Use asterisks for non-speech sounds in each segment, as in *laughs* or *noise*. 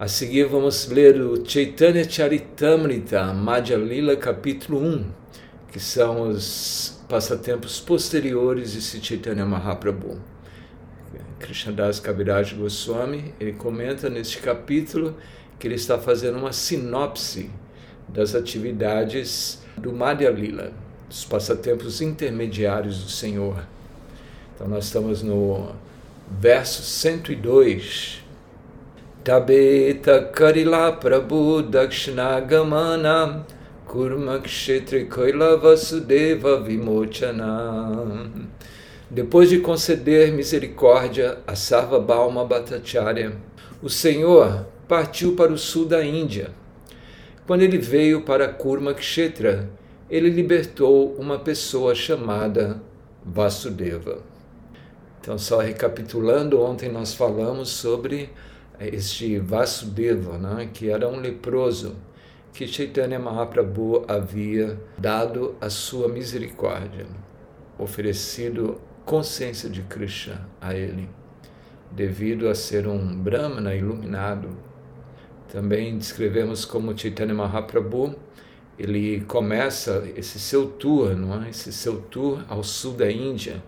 A seguir vamos ler o Chaitanya Charitamrita, Madhya Lila, capítulo 1, que são os passatempos posteriores de Chaitanya Mahaprabhu. Krishnadas Kaviraj Goswami, ele comenta neste capítulo que ele está fazendo uma sinopse das atividades do Madhya Lila, dos passatempos intermediários do Senhor. Então nós estamos no verso 102 Tabeta Karila Prabhu Dakshinagamana Kurma Kshetri Vasudeva Vimochana. Depois de conceder misericórdia a Sarva Balma Bhattacharya, o Senhor partiu para o sul da Índia. Quando ele veio para Kurma Kshetra, ele libertou uma pessoa chamada Vasudeva. Então, só recapitulando, ontem nós falamos sobre este Vasudeva, né, que era um leproso, que Chaitanya Mahaprabhu havia dado a sua misericórdia, oferecido consciência de Krishna a ele, devido a ser um Brahmana iluminado. Também descrevemos como Chaitanya Mahaprabhu ele começa esse seu tour, não é? esse seu tour ao sul da Índia,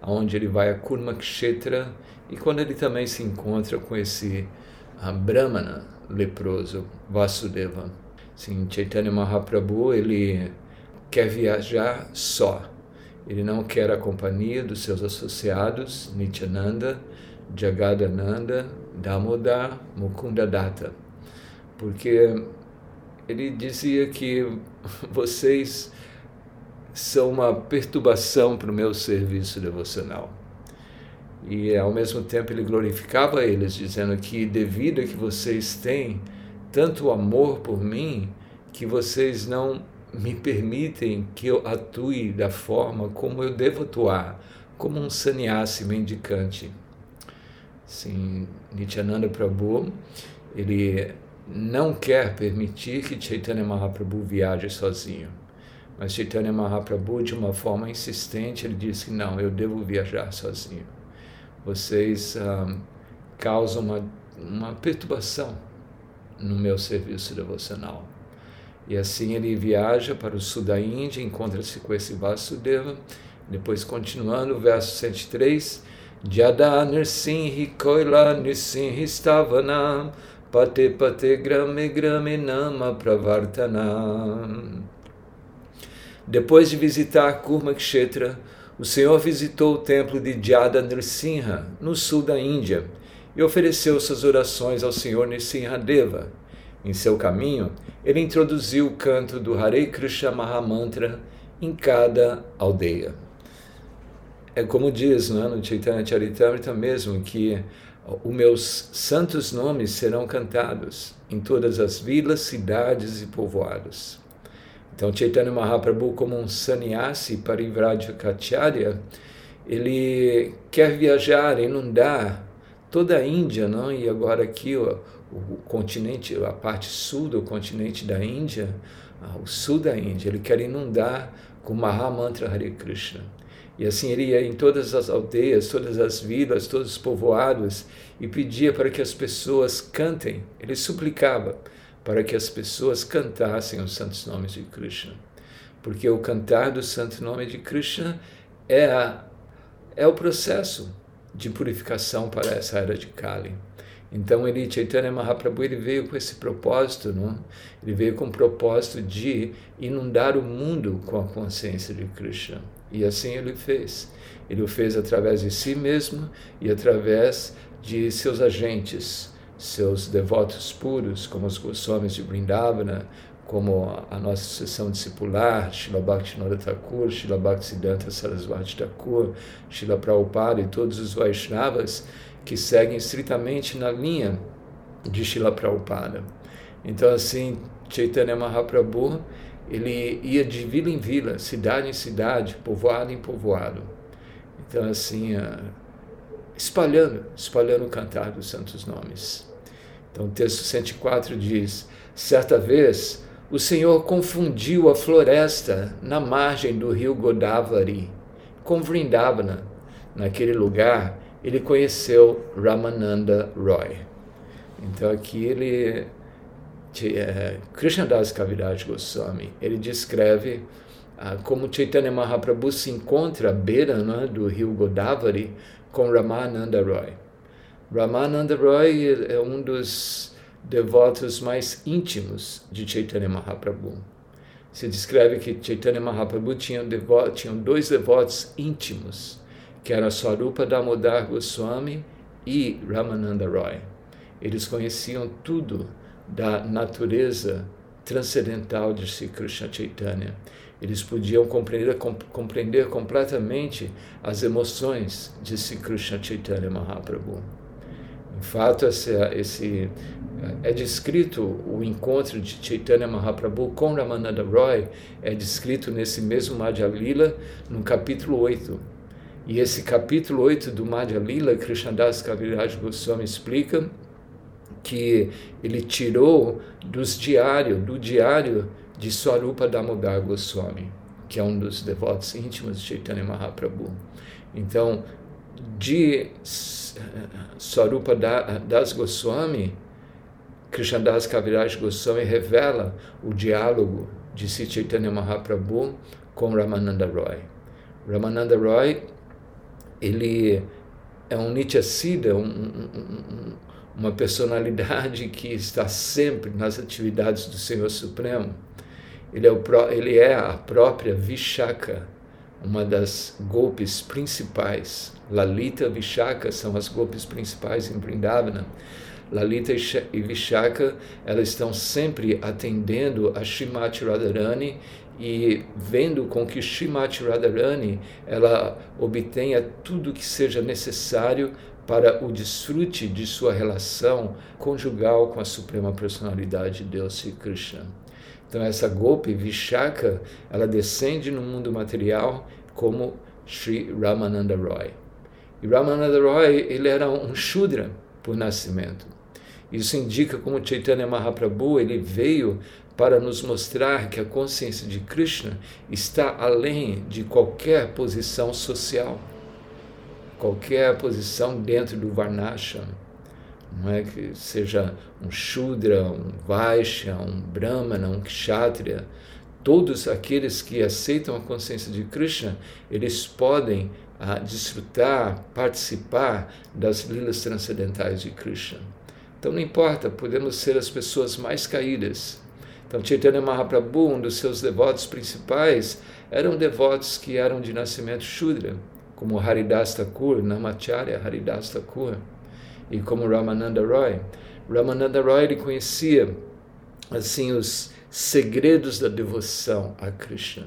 onde ele vai a Kurmakshetra e quando ele também se encontra com esse uh, Brahmana leproso, Vasudeva. Sim, Chaitanya Mahaprabhu, ele quer viajar só. Ele não quer a companhia dos seus associados, Nityananda, Jagadananda, Damodar, Mukunda Datta. Porque ele dizia que *laughs* vocês são uma perturbação para o meu serviço devocional. E ao mesmo tempo ele glorificava eles, dizendo que devido a que vocês têm tanto amor por mim, que vocês não me permitem que eu atue da forma como eu devo atuar, como um sannyasi mendicante. Sim, Nityananda Prabhu, ele não quer permitir que Chaitanya Mahaprabhu viaje sozinho. Mas Chaitanya Mahaprabhu, de uma forma insistente, ele disse que não, eu devo viajar sozinho vocês causam uma, uma perturbação no meu serviço devocional. E assim ele viaja para o sul da Índia, encontra-se com esse Vasudeva, depois continuando, verso 103, Jada Nirsinhi Koila Nirsinhi Stavana Pate Pate Grame Grame Nama Pravartana. Depois de visitar Kurmakshetra, o Senhor visitou o templo de Jada Nrsimha, no sul da Índia, e ofereceu suas orações ao Senhor Deva. Em seu caminho, ele introduziu o canto do Hare Krishna Mahamantra em cada aldeia. É como diz é, no Chaitanya Charitamrita mesmo, que os meus santos nomes serão cantados em todas as vilas, cidades e povoados. Então, Chaitanya Mahaprabhu, como um sannyasi Kacharya, ele quer viajar, inundar toda a Índia, não? e agora aqui o continente, a parte sul do continente da Índia, ah, o sul da Índia, ele quer inundar com Mahamantra Hare Krishna. E assim ele ia em todas as aldeias, todas as vilas, todos os povoados e pedia para que as pessoas cantem. Ele suplicava para que as pessoas cantassem os santos nomes de Krishna. Porque o cantar do santo nome de Krishna é, a, é o processo de purificação para essa era de Kali. Então ele, Chaitanya Mahaprabhu, ele veio com esse propósito, não? Ele veio com o propósito de inundar o mundo com a consciência de Krishna. E assim ele fez. Ele o fez através de si mesmo e através de seus agentes, seus devotos puros, como os Goswamis de Brindavana, como a nossa sessão discipular, Srila Bhaktivinoda Thakur, Srila Bhaktisiddhanta Sarasvati Thakur, Srila Prabhupada e todos os Vaishnavas que seguem estritamente na linha de Srila Prabhupada. Então, assim, Chaitanya Mahaprabhu, ele ia de vila em vila, cidade em cidade, povoado em povoado. Então, assim, espalhando, espalhando o cantar dos santos nomes. Então o texto 104 diz: Certa vez o Senhor confundiu a floresta na margem do rio Godavari com Vrindavana. Naquele lugar, ele conheceu Ramananda Roy. Então aqui ele é, Krishnadas Kaviraj Goswami, ele descreve ah, como Chaitanya Mahaprabhu se encontra à beira né, do rio Godavari com Ramananda Roy. Ramananda Roy é um dos devotos mais íntimos de Chaitanya Mahaprabhu. Se descreve que Chaitanya Mahaprabhu tinha, devo, tinha dois devotos íntimos, que eram Swarupa Damodar Goswami e Ramananda Roy. Eles conheciam tudo da natureza transcendental de Sri Krishna Chaitanya. Eles podiam compreender, compreender completamente as emoções de Sri Krishna Chaitanya Mahaprabhu. Fato, esse, é descrito o encontro de Chaitanya Mahaprabhu com Ramananda Roy, é descrito nesse mesmo Madhya Lila, no capítulo 8. E esse capítulo 8 do Madhya Lila, Krishnadas Kaviraj Goswami explica que ele tirou dos diários, do diário de Swarupa Damodar Goswami, que é um dos devotos íntimos de Chaitanya Mahaprabhu. Então, de Swarupa Das Goswami, Krishnadas Kaviraj Goswami revela o diálogo de Sri Chaitanya Mahaprabhu com Ramananda Roy. Ramananda Roy, ele é um Nityasiddha, um, um, um, uma personalidade que está sempre nas atividades do Senhor Supremo. Ele é, o, ele é a própria Vishaka, uma das golpes principais. Lalita e Vishaka são as golpes principais em Vrindavana. Lalita e Vishaka, elas estão sempre atendendo a Shrimati Radharani e vendo com que Shrimati Radharani ela obtenha tudo que seja necessário para o desfrute de sua relação conjugal com a Suprema Personalidade de Deus Sri Krishna. Então essa golpe Vishaka, ela descende no mundo material como Sri Ramananda Roy. E Ramananda Roy, ele era um Shudra por nascimento. Isso indica como Chaitanya Mahaprabhu, ele veio para nos mostrar que a consciência de Krishna está além de qualquer posição social qualquer posição dentro do Varnashram, não é que seja um Shudra, um Vaishya, um Brahmana, um Kshatriya, todos aqueles que aceitam a consciência de Krishna, eles podem ah, desfrutar, participar das lilas transcendentais de Krishna. Então não importa, podemos ser as pessoas mais caídas. Então Chaitanya Mahaprabhu, um dos seus devotos principais, eram devotos que eram de nascimento Shudra como Haridas Thakur, Namacharya Haridas Thakur, e como Ramananda Roy. Ramananda Roy ele conhecia assim os segredos da devoção a Krishna,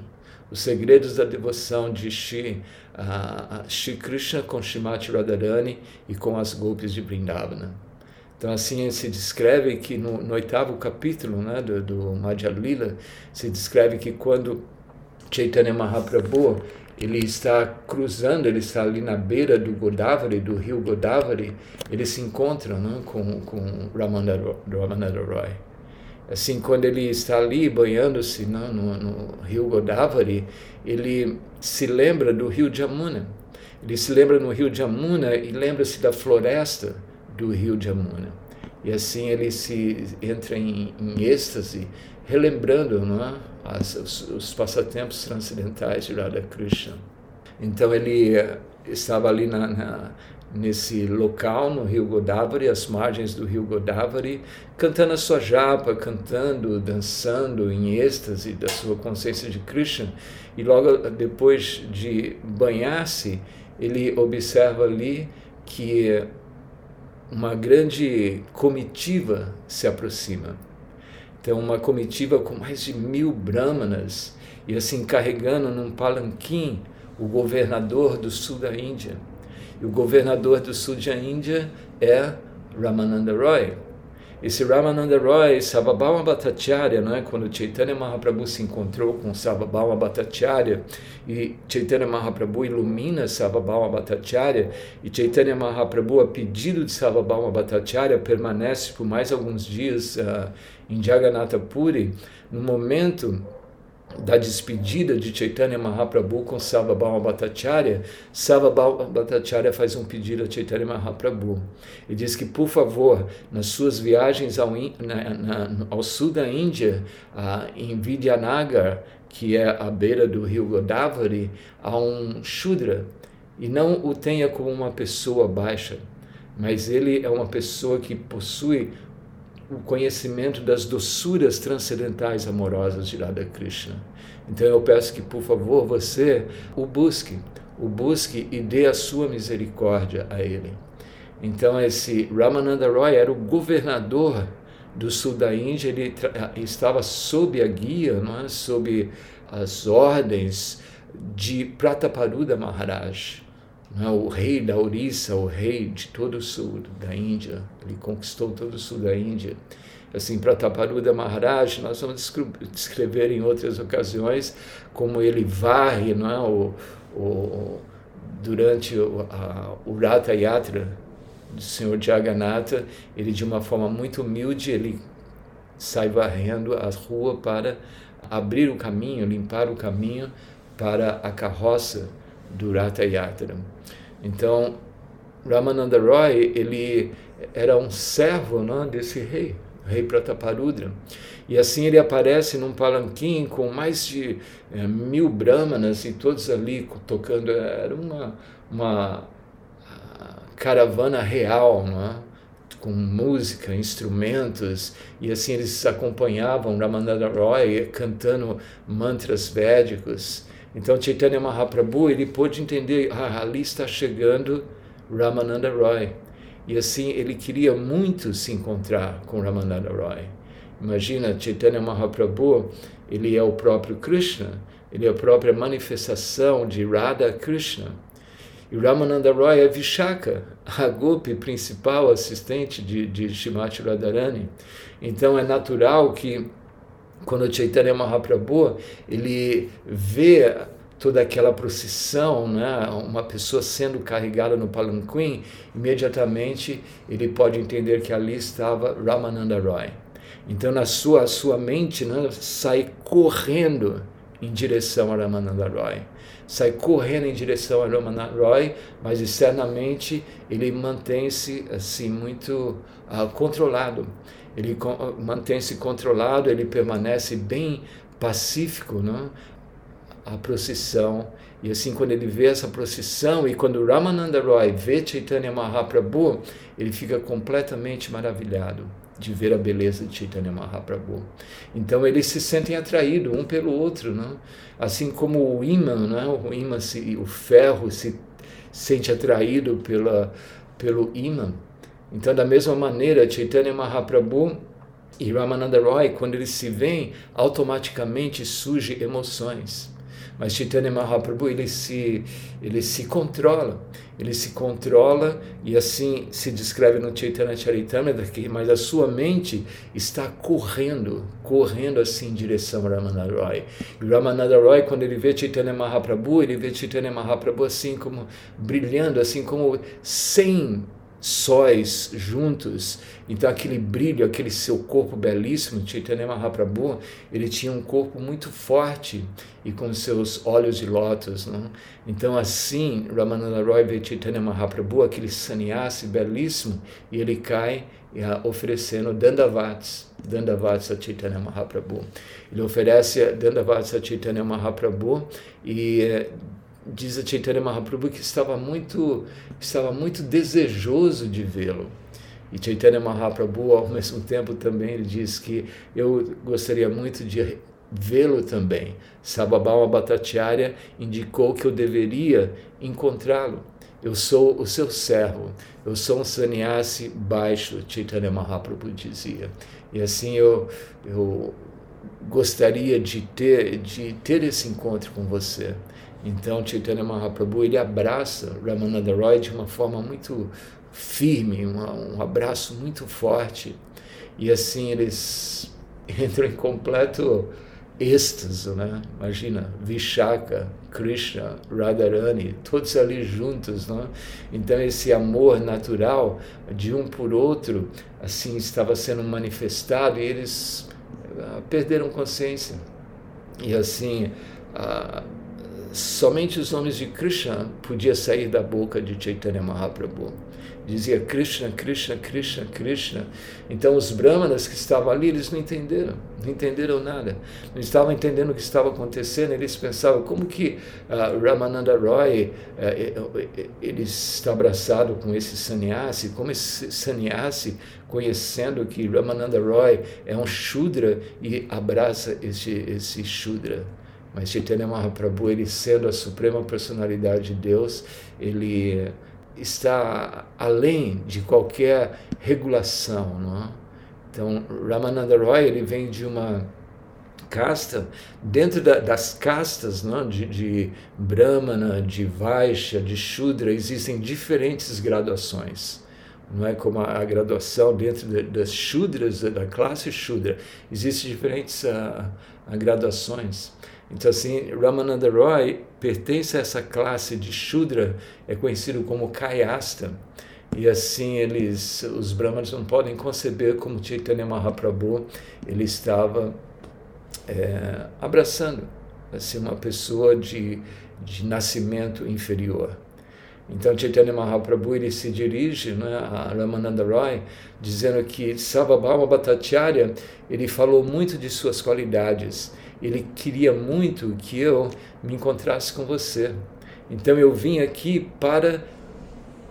os segredos da devoção de Shri, uh, Shri Krishna com Shrimati Radharani e com as golpes de Vrindavana. Então, assim, se descreve que no, no oitavo capítulo né, do, do Madhya Lila, se descreve que quando Chaitanya Mahaprabhu ele está cruzando, ele está ali na beira do Godavari, do rio Godavari, ele se encontra né, com, com Ramananda Roy. Assim, quando ele está ali banhando-se no, no rio Godavari, ele se lembra do rio Jamuna. Ele se lembra no rio Jamuna e lembra-se da floresta do rio Jamuna. E assim ele se entra em, em êxtase, relembrando não é? As, os, os, passatempos transcendentais de Radha Krishna. Então ele eh, estava ali na, na, nesse local, no rio Godavari, às margens do rio Godavari, cantando a sua japa, cantando, dançando em êxtase da sua consciência de Krishna. E logo depois de banhar-se, ele observa ali que uma grande comitiva se aproxima. Então, uma comitiva com mais de mil brahmanas e assim carregando num palanquim o governador do sul da Índia. E o governador do sul da Índia é Ramananda Roy. Esse Ramananda Roy, Sarvabhauma Bhattacharya, não é? quando Chaitanya Mahaprabhu se encontrou com Sarvabhauma Bhattacharya e Chaitanya Mahaprabhu ilumina Sarvabhauma Bhattacharya e Chaitanya Mahaprabhu, a pedido de Sarvabhauma Bhattacharya, permanece por mais alguns dias uh, em Jagannatha Puri, no momento da despedida de Chaitanya Mahaprabhu com Sarvabhauma Bhattacharya, Sarvabhauma Bhattacharya faz um pedido a Chaitanya Mahaprabhu. E diz que, por favor, nas suas viagens ao, na, na, ao sul da Índia, em Vidyanagar, que é à beira do rio Godavari, há um Shudra. E não o tenha como uma pessoa baixa, mas ele é uma pessoa que possui o conhecimento das doçuras transcendentais amorosas de Radha Krishna. Então eu peço que, por favor, você o busque, o busque e dê a sua misericórdia a ele. Então esse Ramananda Roy era o governador do sul da Índia, ele estava sob a guia, não é? sob as ordens de Prataparuda Maharaj, é? o rei da Orissa, o rei de todo o sul da Índia, ele conquistou todo o sul da Índia. Assim, Prataparuda Maharaj, nós vamos descrever em outras ocasiões como ele varre não é? o, o, durante o, a, o Ratha Yatra do Senhor Jagannatha, ele de uma forma muito humilde, ele sai varrendo a rua para abrir o caminho, limpar o caminho para a carroça do Ratha Yatra. Então, Ramananda Roy, ele era um servo não, desse rei, rei Prataparudra. E assim ele aparece num palanquim com mais de é, mil brahmanas e todos ali tocando. Era uma, uma caravana real, não é? com música, instrumentos, e assim eles acompanhavam Ramananda Roy cantando mantras védicos. Então Chaitanya Mahaprabhu ele pôde entender, ah, ali está chegando Ramananda Roy. E assim ele queria muito se encontrar com Ramananda Roy. Imagina, Chaitanya Mahaprabhu, ele é o próprio Krishna, ele é a própria manifestação de Radha Krishna. E Ramananda Roy é Vishaka, a Gopi principal assistente de, de Shimati Radharani. Então é natural que quando Chaitanya Mahaprabhu ele vê toda aquela procissão, né, uma pessoa sendo carregada no palanquim, imediatamente ele pode entender que ali estava Ramananda Roy. Então na sua sua mente né, sai correndo em direção a Ramananda Roy. Sai correndo em direção a Ramananda Roy, mas externamente ele mantém-se assim muito uh, controlado ele mantém-se controlado, ele permanece bem pacífico, não? a procissão. E assim, quando ele vê essa procissão, e quando Ramananda Roy vê Chaitanya Mahaprabhu, ele fica completamente maravilhado de ver a beleza de Chaitanya Mahaprabhu. Então eles se sentem atraídos um pelo outro, não? assim como o imã, não? o imã, se, o ferro se sente atraído pela, pelo imã. Então, da mesma maneira, Chaitanya Mahaprabhu e Ramananda Roy, quando eles se veem, automaticamente surgem emoções. Mas Chaitanya Mahaprabhu, ele se, ele se controla, ele se controla e assim se descreve no Chaitanya Charitamrita, mas a sua mente está correndo, correndo assim em direção a Ramananda Roy. E Ramananda Roy, quando ele vê Chaitanya Mahaprabhu, ele vê Chaitanya Mahaprabhu assim como brilhando, assim como sem sóis juntos. Então aquele brilho, aquele seu corpo belíssimo, Chaitanya Mahaprabhu, ele tinha um corpo muito forte e com seus olhos de lótus. Não? Então assim, Ramananda Roy vê Chaitanya Mahaprabhu, aquele sannyasi belíssimo, e ele cai uh, oferecendo dandavats, dandavats a Chaitanya Mahaprabhu. Ele oferece dandavats a Chaitanya Mahaprabhu e uh, diz a Chaitanya Mahaprabhu que estava muito, estava muito desejoso de vê-lo. E Chaitanya Mahaprabhu, ao *laughs* mesmo tempo, também ele diz que eu gostaria muito de vê-lo também. Sababama Bhattacharya indicou que eu deveria encontrá-lo. Eu sou o seu servo, eu sou um sannyasi baixo, Chaitanya Mahaprabhu dizia. E assim eu, eu gostaria de ter, de ter esse encontro com você. Então, Chaitanya Mahaprabhu ele abraça Ramananda Roy de uma forma muito firme, uma, um abraço muito forte. E assim eles *laughs* entram em completo êxtase, né? Imagina, Vishaka, Krishna, Radharani, todos ali juntos, né? Então esse amor natural de um por outro, assim, estava sendo manifestado e eles uh, perderam consciência E assim, ah, somente os nomes de Krishna podia sair da boca de Chaitanya Mahaprabhu dizia Krishna, Krishna, Krishna, Krishna. Então os brahmanas que estavam ali, eles não entenderam, não entenderam nada, não estavam entendendo o que estava acontecendo. Eles pensavam como que uh, Ramananda Roy uh, ele está abraçado com esse sannyasi, como esse sannyasi conhecendo que Ramananda Roy é um Shudra e abraça esse esse Shudra. Mas Chaitanya Mahaprabhu, ele sendo a suprema personalidade de Deus, ele está além de qualquer regulação. Não é? Então, Ramananda Roy ele vem de uma casta, dentro da, das castas não, é? de, de Brahmana, de Vaishya, de Shudra, existem diferentes graduações. Não é como a, a graduação dentro de, das Shudras, da classe Shudra. Existem diferentes uh, graduações. Então, assim, Ramananda Roy pertence a essa classe de Shudra, é conhecido como Kayasta. E assim, eles, os brahmanas não podem conceber como Chaitanya Mahaprabhu, ele estava é, abraçando assim, uma pessoa de, de nascimento inferior. Então Chaitanya Mahaprabhu ele se dirige né, a Ramananda Roy dizendo que Savabhava Bhattacharya ele falou muito de suas qualidades ele queria muito que eu me encontrasse com você. Então eu vim aqui para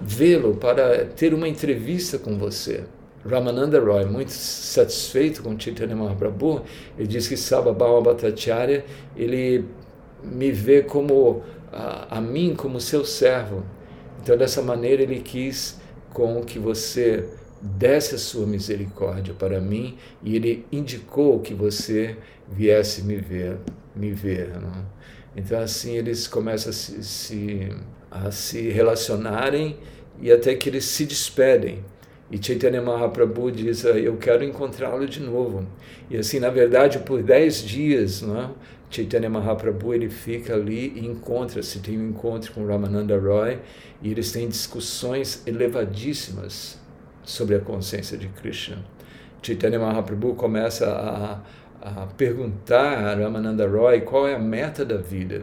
vê-lo, para ter uma entrevista com você. Ramananda Roy, muito satisfeito com Chaitanya Mahaprabhu, ele diz que Sabhabhava Bhattacharya, ele me vê como a, a mim como seu servo. Então dessa maneira ele quis com que você desse a sua misericórdia para mim e ele indicou que você viesse me ver, me ver. Não? É? Então assim eles começam a se, se, a se relacionarem e até que eles se despedem. E Chaitanya Mahaprabhu diz, ah, eu quero encontrá-lo de novo. E assim, na verdade, por dez dias, não é? Chaitanya Mahaprabhu ele fica ali e encontra-se, tem um encontro com Ramananda Roy e eles têm discussões elevadíssimas sobre a consciência de Krishna. Chaitanya Mahaprabhu começa a, a perguntar a Ramananda Roy qual é a meta da vida.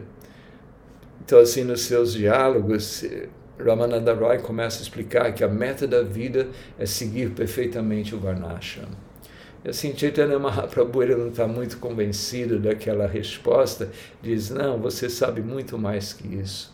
Então, assim, nos seus diálogos, Ramananda Roy começa a explicar que a meta da vida é seguir perfeitamente o Varnashram. E assim, Chaitanya Mahaprabhu ele não está muito convencido daquela resposta, diz, não, você sabe muito mais que isso.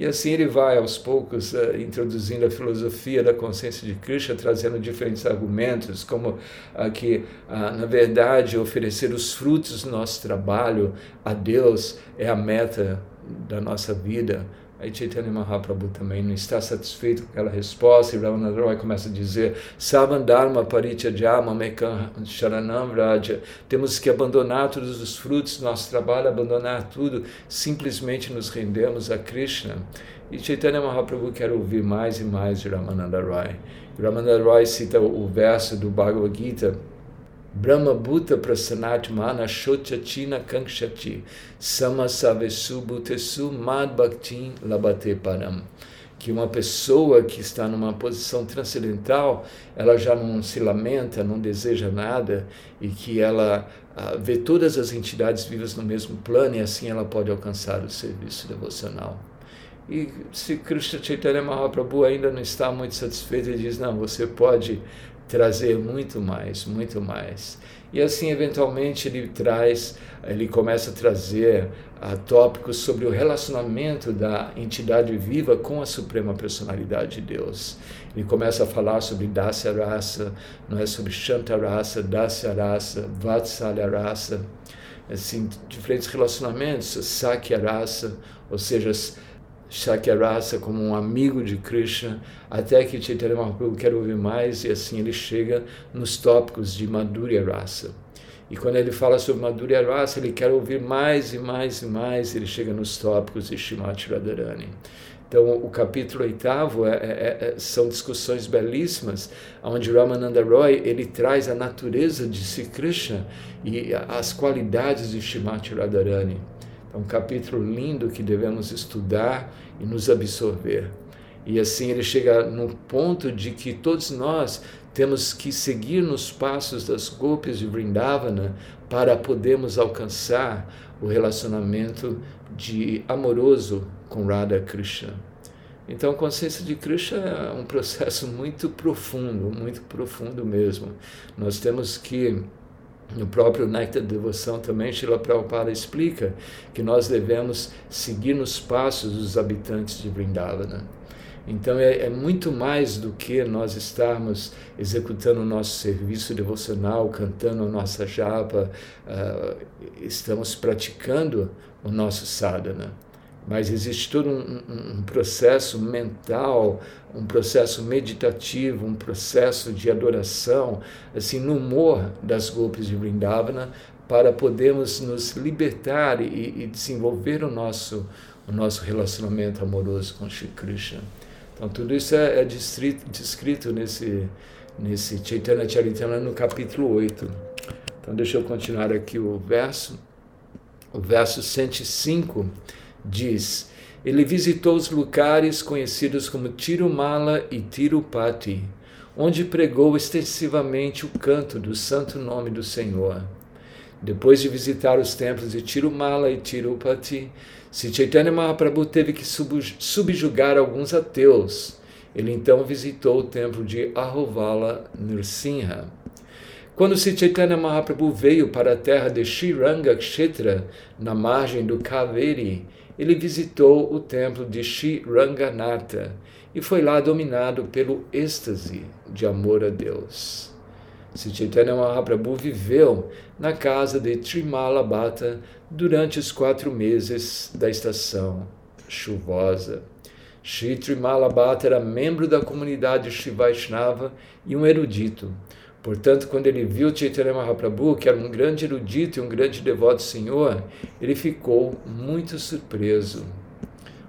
E assim ele vai aos poucos uh, introduzindo a filosofia da consciência de Krishna, trazendo diferentes argumentos, como uh, que, uh, na verdade, oferecer os frutos do nosso trabalho a Deus é a meta da nossa vida. Aí Chaitanya Mahaprabhu também não está satisfeito com aquela resposta, e Ramananda Roy começa a dizer, Savandharma parityajama mekam sharanam raja, temos que abandonar todos os frutos do nosso trabalho, abandonar tudo, simplesmente nos rendemos a Krishna. E Chaitanya Mahaprabhu quer ouvir mais e mais de Ramananda Roy. Ramananda Roy cita o verso do Bhagavad Gita, Brahma Bhuta Prasanat Mana China Kankshati Samasavesu Bhutesu Mad Bhaktin Labate Param que uma pessoa que está numa posição transcendental, ela já não se lamenta, não deseja nada e que ela ah, vê todas as entidades vivas no mesmo plano e assim ela pode alcançar o serviço devocional. E se Krishna Chaitanya Mahaprabhu ainda não está muito satisfeito, ele diz: não, você pode trazer muito mais, muito mais. E assim, eventualmente, ele traz, ele começa a trazer uh, tópicos sobre o relacionamento da entidade viva com a suprema personalidade de Deus. Ele começa a falar sobre Dasya Rasa, não é sobre Shanta Rasa, Dasya Rasa, Vatsalya Rasa, assim, diferentes relacionamentos, Sakya Rasa, ou seja, Shakyarasa como um amigo de Krishna, até que Chaitanya Mahaprabhu quer ouvir mais e assim ele chega nos tópicos de Madhurya Rasa. E quando ele fala sobre Madhurya Rasa, ele quer ouvir mais e mais e mais, ele chega nos tópicos de Shrimati Radharani. Então, o capítulo oitavo é, é, é, são discussões belíssimas, onde Ramananda Roy ele traz a natureza de Sri Krishna e as qualidades de Shrimati Radharani. É um capítulo lindo que devemos estudar e nos absorver. E assim ele chega no ponto de que todos nós temos que seguir nos passos das golpes de Vrindavana para podermos alcançar o relacionamento de amoroso com Radha Krishna. Então, a consciência de Krishna é um processo muito profundo, muito profundo mesmo. Nós temos que no próprio Nectar de Devoção também, Srila Prabhupada explica que nós devemos seguir nos passos dos habitantes de Vrindavana. Então é, é, muito mais do que nós estarmos executando o nosso serviço devocional, cantando a nossa japa, uh, estamos praticando o nosso sadhana. Mas existe todo um, um, processo mental, um processo meditativo, um processo de adoração, assim, no humor das golpes de Vrindavana, para podermos nos libertar e, e desenvolver o nosso, o nosso relacionamento amoroso com Shri Krishna. Então, tudo isso é, é descrito nesse, nesse Chaitanya Charitamrita no capítulo 8. Então, deixa eu continuar aqui o verso. O verso 105 diz: Ele visitou os lugares conhecidos como Tirumala e Tirupati, onde pregou extensivamente o canto do santo nome do Senhor. Depois de visitar os templos de Tirumala e Tirupati, se Mahaprabhu teve que subjugar alguns ateus, ele então visitou o templo de Ahovala Nrsimha. Quando Chaitanya Mahaprabhu veio para a terra de Shiranga Kshetra, na margem do Kaveri, ele visitou o templo de Shiranganatha e foi lá dominado pelo êxtase de amor a Deus. Sri Chaitanya Mahaprabhu viveu na casa de Trimala Bhatta durante os quatro meses da estação chuvosa. Sri Trimala era membro da comunidade Shri Vaishnava e um erudito. Portanto, quando ele viu Chaitanya Mahaprabhu, que era um grande erudito e um grande devoto Senhor, ele ficou muito surpreso.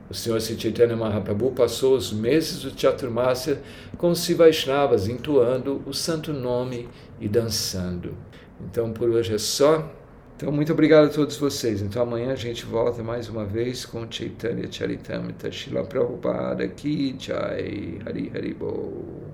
O Senhor Chaitanya Mahaprabhu passou os meses do Chaturmasya com os Sivaishnavas, entoando o santo nome e dançando. Então, por hoje é só. Então, muito obrigado a todos vocês. Então, amanhã a gente volta mais uma vez com Chaitanya Charitamrita Shila Prabhupada Ki Jai Hari Hari Bo.